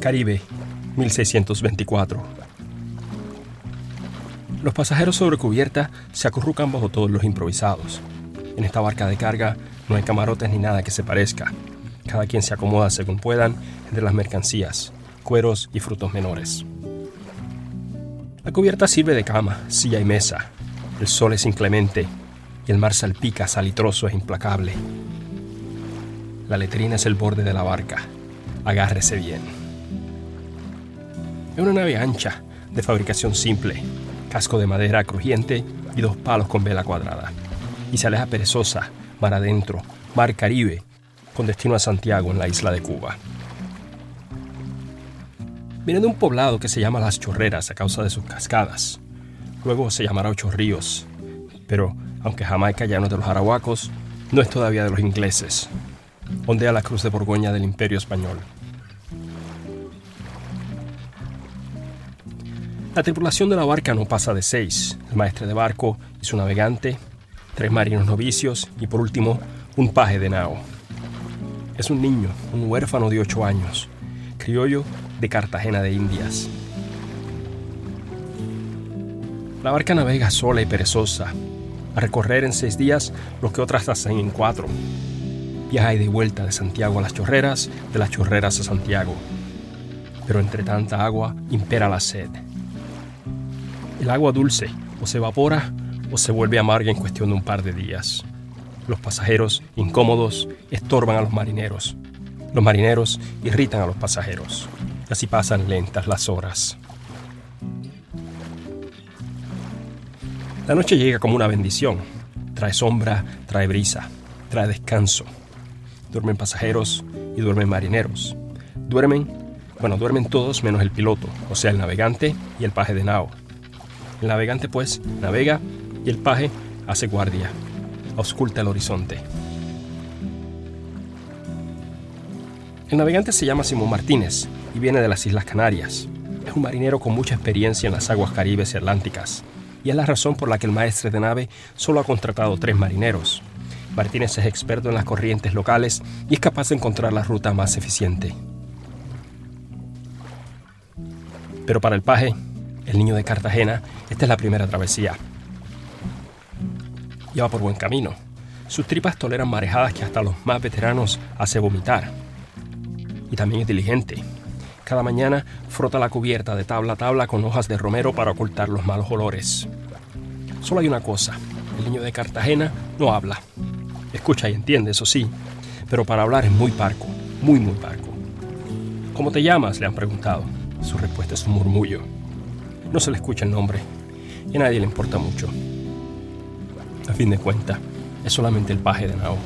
Caribe, 1624. Los pasajeros sobre cubierta se acurrucan bajo todos los improvisados. En esta barca de carga no hay camarotes ni nada que se parezca. Cada quien se acomoda según puedan entre las mercancías, cueros y frutos menores. La cubierta sirve de cama, silla y mesa. El sol es inclemente y el mar salpica salitroso e implacable. La letrina es el borde de la barca. Agárrese bien. Es una nave ancha, de fabricación simple, casco de madera crujiente y dos palos con vela cuadrada. Y se aleja perezosa, mar adentro, mar Caribe, con destino a Santiago en la isla de Cuba. Viene de un poblado que se llama Las Chorreras a causa de sus cascadas. Luego se llamará Ocho Ríos, pero aunque Jamaica ya no es de los arahuacos, no es todavía de los ingleses. Ondea la cruz de Borgoña del Imperio Español. La tripulación de la barca no pasa de seis, el maestre de barco y su navegante, tres marinos novicios y por último un paje de nao. Es un niño, un huérfano de ocho años, criollo de Cartagena de Indias. La barca navega sola y perezosa, a recorrer en seis días lo que otras hacen en cuatro. Viaja y de vuelta de Santiago a las chorreras, de las chorreras a Santiago. Pero entre tanta agua impera la sed. El agua dulce o se evapora o se vuelve amarga en cuestión de un par de días. Los pasajeros, incómodos, estorban a los marineros. Los marineros irritan a los pasajeros. Así pasan lentas las horas. La noche llega como una bendición. Trae sombra, trae brisa, trae descanso. Duermen pasajeros y duermen marineros. Duermen, bueno, duermen todos menos el piloto, o sea, el navegante y el paje de nao. El navegante, pues, navega y el paje hace guardia, ausculta el horizonte. El navegante se llama Simón Martínez y viene de las Islas Canarias. Es un marinero con mucha experiencia en las aguas caribes y atlánticas, y es la razón por la que el maestre de nave solo ha contratado tres marineros. Martínez es experto en las corrientes locales y es capaz de encontrar la ruta más eficiente. Pero para el paje, el niño de Cartagena, esta es la primera travesía. Lleva por buen camino. Sus tripas toleran marejadas que hasta los más veteranos hace vomitar. Y también es diligente. Cada mañana frota la cubierta de tabla a tabla con hojas de romero para ocultar los malos olores. Solo hay una cosa, el niño de Cartagena no habla. Escucha y entiende, eso sí, pero para hablar es muy parco, muy muy parco. ¿Cómo te llamas? le han preguntado. Su respuesta es un murmullo. No se le escucha el nombre y a nadie le importa mucho. A fin de cuentas, es solamente el paje de Nao.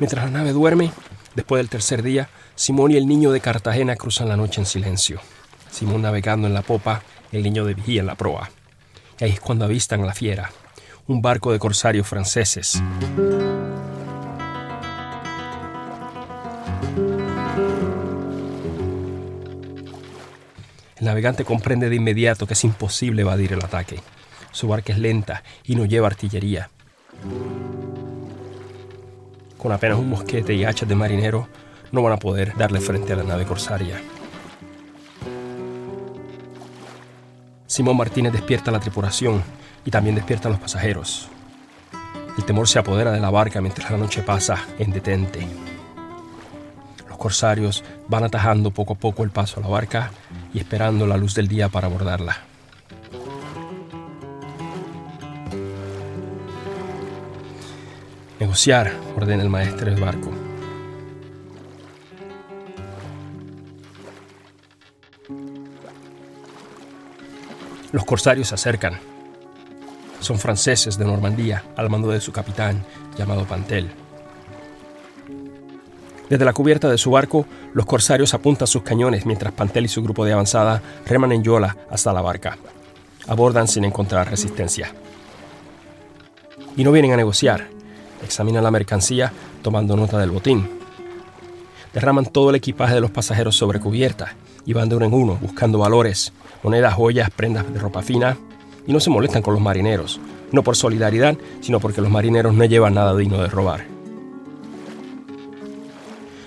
Mientras la nave duerme, después del tercer día, Simón y el niño de Cartagena cruzan la noche en silencio. Simón navegando en la popa, el niño de vigía en la proa. Y ahí es cuando avistan a la fiera, un barco de corsarios franceses. El navegante comprende de inmediato que es imposible evadir el ataque. Su barca es lenta y no lleva artillería. Con apenas un mosquete y hachas de marinero, no van a poder darle frente a la nave corsaria. Simón Martínez despierta la tripulación y también despierta a los pasajeros. El temor se apodera de la barca mientras la noche pasa en detente. Los corsarios van atajando poco a poco el paso a la barca y esperando la luz del día para abordarla. Negociar, ordena el maestro del barco. Los corsarios se acercan. Son franceses de Normandía, al mando de su capitán, llamado Pantel. Desde la cubierta de su barco, los corsarios apuntan sus cañones mientras Pantel y su grupo de avanzada reman en yola hasta la barca. Abordan sin encontrar resistencia. Y no vienen a negociar, examinan la mercancía tomando nota del botín. Derraman todo el equipaje de los pasajeros sobre cubierta van de uno en uno buscando valores, monedas, joyas, prendas de ropa fina y no se molestan con los marineros, no por solidaridad, sino porque los marineros no llevan nada digno de robar.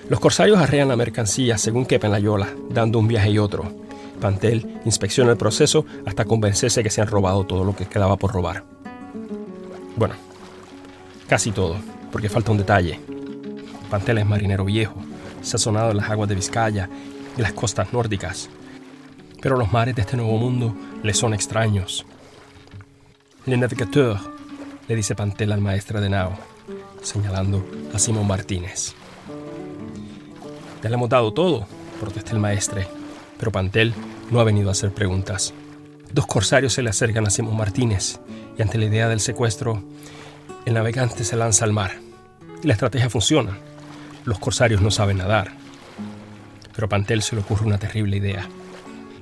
Los corsarios arrean la mercancía según quepa la yola, dando un viaje y otro. Pantel inspecciona el proceso hasta convencerse que se han robado todo lo que quedaba por robar. Bueno, casi todo, porque falta un detalle. Pantel es marinero viejo, sazonado en las aguas de Vizcaya y las costas nórdicas. Pero los mares de este nuevo mundo le son extraños. Le navigateur, le dice Pantel al maestro de Nao, señalando a Simón Martínez. Ya le hemos dado todo, protesta el maestre, pero Pantel no ha venido a hacer preguntas. Dos corsarios se le acercan a Simón Martínez y ante la idea del secuestro, el navegante se lanza al mar. La estrategia funciona. Los corsarios no saben nadar. Pero a Pantel se le ocurre una terrible idea.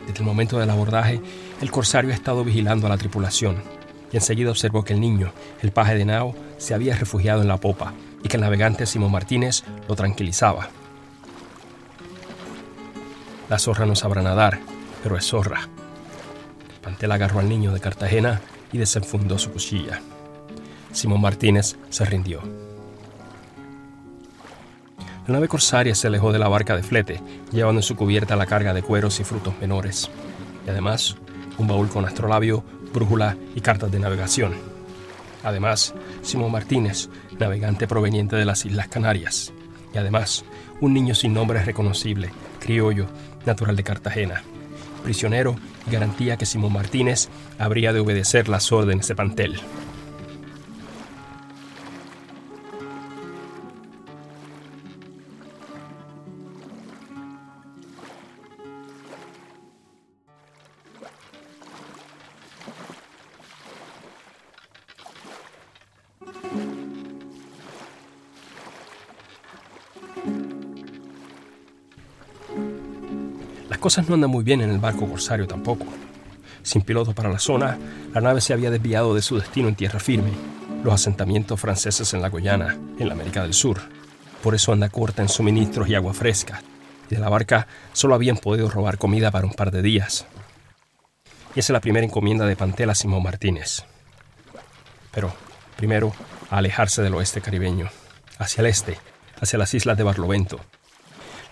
Desde el momento del abordaje, el corsario ha estado vigilando a la tripulación y enseguida observó que el niño, el paje de Nao, se había refugiado en la popa y que el navegante Simón Martínez lo tranquilizaba. La zorra no sabrá nadar, pero es zorra. Pantel agarró al niño de Cartagena y desenfundó su cuchilla. Simón Martínez se rindió. La nave corsaria se alejó de la barca de flete, llevando en su cubierta la carga de cueros y frutos menores, y además un baúl con astrolabio brújula y cartas de navegación. Además, Simón Martínez, navegante proveniente de las Islas Canarias. Y además, un niño sin nombre reconocible, criollo, natural de Cartagena. Prisionero garantía que Simón Martínez habría de obedecer las órdenes de Pantel. No andan muy bien en el barco corsario tampoco. Sin piloto para la zona, la nave se había desviado de su destino en tierra firme, los asentamientos franceses en la Guyana, en la América del Sur. Por eso anda corta en suministros y agua fresca, y de la barca solo habían podido robar comida para un par de días. Y esa es la primera encomienda de Pantela Simón Martínez. Pero, primero, a alejarse del oeste caribeño, hacia el este, hacia las islas de Barlovento,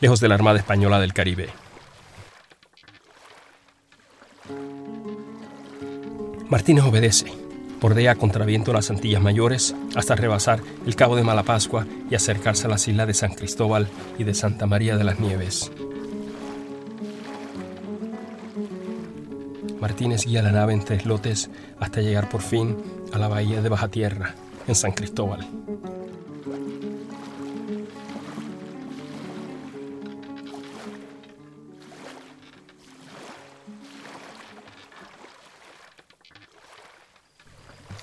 lejos de la Armada Española del Caribe. Martínez obedece. Bordea contraviento las Antillas Mayores hasta rebasar el Cabo de Malapascua y acercarse a las islas de San Cristóbal y de Santa María de las Nieves. Martínez guía la nave en tres lotes hasta llegar por fin a la bahía de Baja Tierra, en San Cristóbal.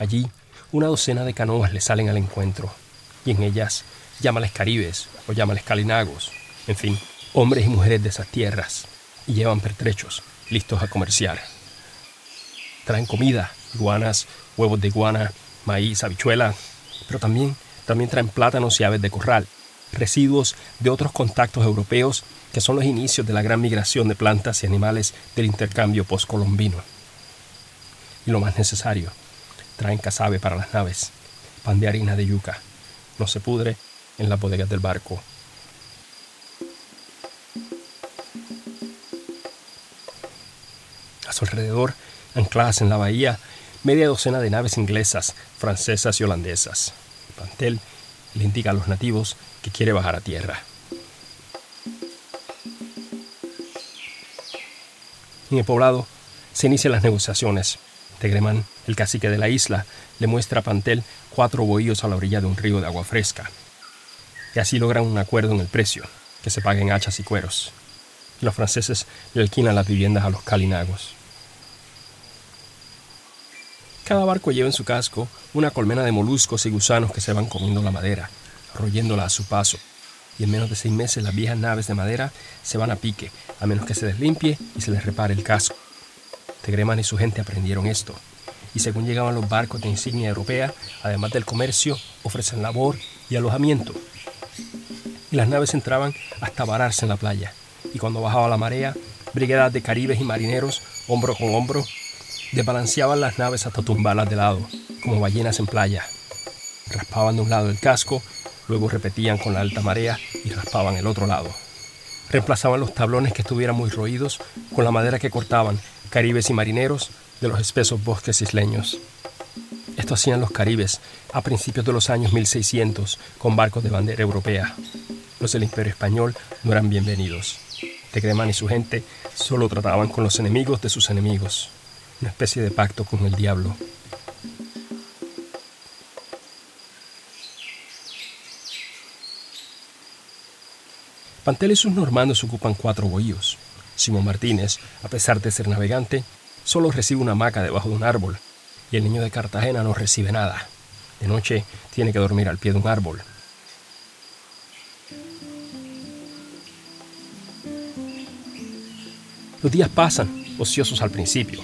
Allí, una docena de canoas le salen al encuentro, y en ellas llámales caribes o llámales calinagos, en fin, hombres y mujeres de esas tierras, y llevan pertrechos, listos a comerciar. Traen comida, iguanas, huevos de iguana, maíz, habichuela, pero también, también traen plátanos y aves de corral, residuos de otros contactos europeos que son los inicios de la gran migración de plantas y animales del intercambio postcolombino. Y lo más necesario, traen casabe para las naves, pan de harina de yuca. No se pudre en las bodegas del barco. A su alrededor, ancladas en la bahía, media docena de naves inglesas, francesas y holandesas. Pantel le indica a los nativos que quiere bajar a tierra. En el poblado se inician las negociaciones Tegremán, el cacique de la isla, le muestra a Pantel cuatro bohíos a la orilla de un río de agua fresca. Y así logran un acuerdo en el precio, que se paguen hachas y cueros. Los franceses le alquilan las viviendas a los calinagos. Cada barco lleva en su casco una colmena de moluscos y gusanos que se van comiendo la madera, royéndola a su paso. Y en menos de seis meses las viejas naves de madera se van a pique, a menos que se les limpie y se les repare el casco. Tegreman y su gente aprendieron esto, y según llegaban los barcos de insignia europea, además del comercio, ofrecen labor y alojamiento. Y las naves entraban hasta vararse en la playa, y cuando bajaba la marea, Brigadas de caribes y marineros, hombro con hombro, desbalanceaban las naves hasta tumbarlas de lado, como ballenas en playa. Raspaban de un lado el casco, luego repetían con la alta marea y raspaban el otro lado. Reemplazaban los tablones que estuvieran muy roídos con la madera que cortaban caribes y marineros de los espesos bosques isleños. Esto hacían los caribes a principios de los años 1600 con barcos de bandera europea. Los del Imperio Español no eran bienvenidos. Tegremán y su gente solo trataban con los enemigos de sus enemigos, una especie de pacto con el diablo. Pantel y sus normandos ocupan cuatro bohíos. Simón Martínez, a pesar de ser navegante, solo recibe una hamaca debajo de un árbol, y el niño de Cartagena no recibe nada. De noche tiene que dormir al pie de un árbol. Los días pasan, ociosos al principio.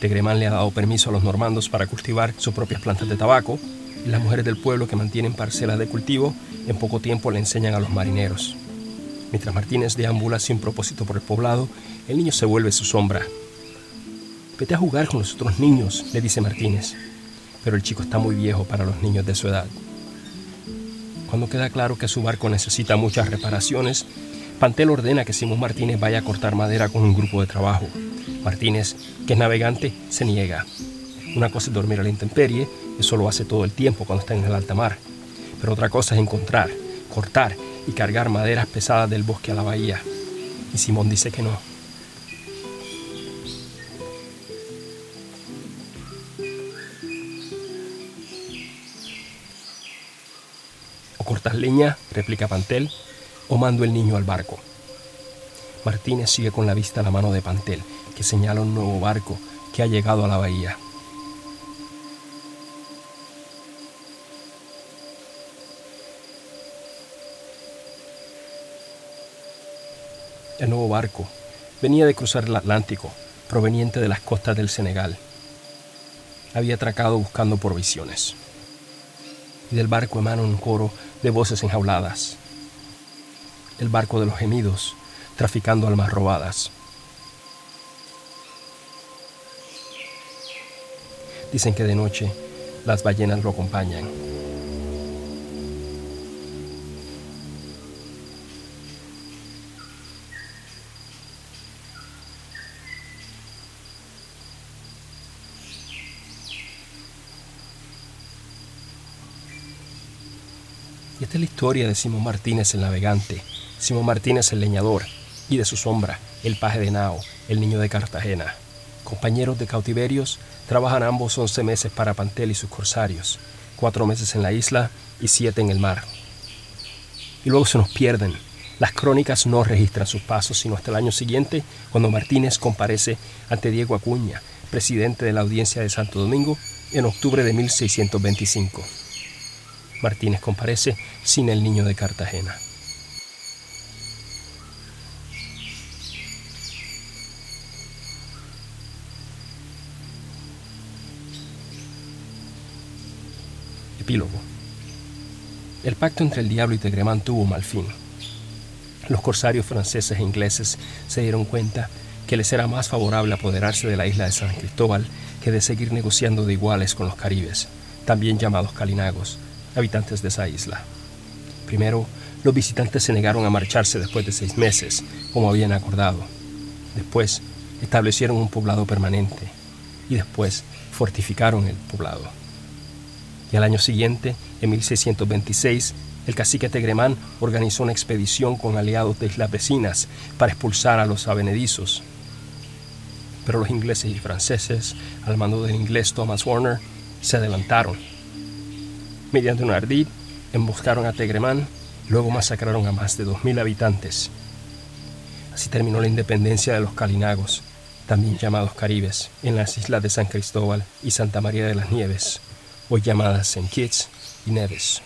Tegremán le ha dado permiso a los normandos para cultivar sus propias plantas de tabaco, y las mujeres del pueblo que mantienen parcelas de cultivo en poco tiempo le enseñan a los marineros. Mientras Martínez deambula sin propósito por el poblado, el niño se vuelve su sombra. Vete a jugar con los otros niños, le dice Martínez. Pero el chico está muy viejo para los niños de su edad. Cuando queda claro que su barco necesita muchas reparaciones, Pantel ordena que Simón Martínez vaya a cortar madera con un grupo de trabajo. Martínez, que es navegante, se niega. Una cosa es dormir a la intemperie, eso lo hace todo el tiempo cuando está en el alta mar. Pero otra cosa es encontrar, cortar y cargar maderas pesadas del bosque a la bahía. Y Simón dice que no. O cortas leña, replica Pantel, o mando el niño al barco. Martínez sigue con la vista a la mano de Pantel, que señala un nuevo barco que ha llegado a la bahía. El nuevo barco venía de cruzar el Atlántico, proveniente de las costas del Senegal. Había atracado buscando provisiones. Y del barco emana un coro de voces enjauladas. El barco de los gemidos, traficando almas robadas. Dicen que de noche las ballenas lo acompañan. Esta es la historia de Simón Martínez el navegante, Simón Martínez el leñador, y de su sombra, el paje de Nao, el niño de Cartagena. Compañeros de cautiverios, trabajan ambos 11 meses para Pantel y sus corsarios, cuatro meses en la isla y siete en el mar. Y luego se nos pierden. Las crónicas no registran sus pasos sino hasta el año siguiente, cuando Martínez comparece ante Diego Acuña, presidente de la Audiencia de Santo Domingo, en octubre de 1625. Martínez comparece sin el niño de Cartagena. Epílogo. El pacto entre el diablo y Tegremán tuvo mal fin. Los corsarios franceses e ingleses se dieron cuenta que les era más favorable apoderarse de la isla de San Cristóbal que de seguir negociando de iguales con los caribes, también llamados calinagos, habitantes de esa isla. Primero, los visitantes se negaron a marcharse después de seis meses, como habían acordado. Después, establecieron un poblado permanente y después fortificaron el poblado. Y al año siguiente, en 1626, el cacique Tegremán organizó una expedición con aliados de islas vecinas para expulsar a los avenedizos. Pero los ingleses y franceses, al mando del inglés Thomas Warner, se adelantaron Mediante un ardid, emboscaron a Tegremán, luego masacraron a más de 2.000 habitantes. Así terminó la independencia de los Calinagos, también llamados Caribes, en las islas de San Cristóbal y Santa María de las Nieves, hoy llamadas St. Kitts y Neves.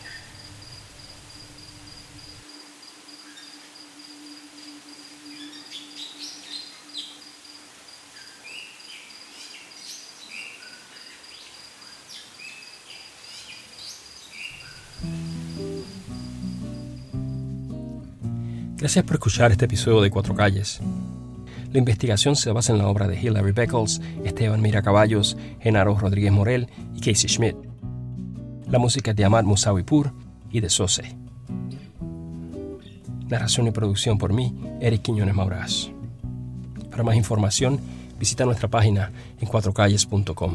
Gracias por escuchar este episodio de Cuatro Calles. La investigación se basa en la obra de Hilary Beckles, Esteban Mira Caballos, Genaro Rodríguez Morel y Casey Schmidt. La música es de Ahmad Musawipur y de Sose. Narración y producción por mí, Eric Quiñones Maurás. Para más información, visita nuestra página en cuatrocalles.com.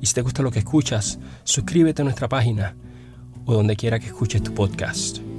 Y si te gusta lo que escuchas, suscríbete a nuestra página o donde quiera que escuches tu podcast.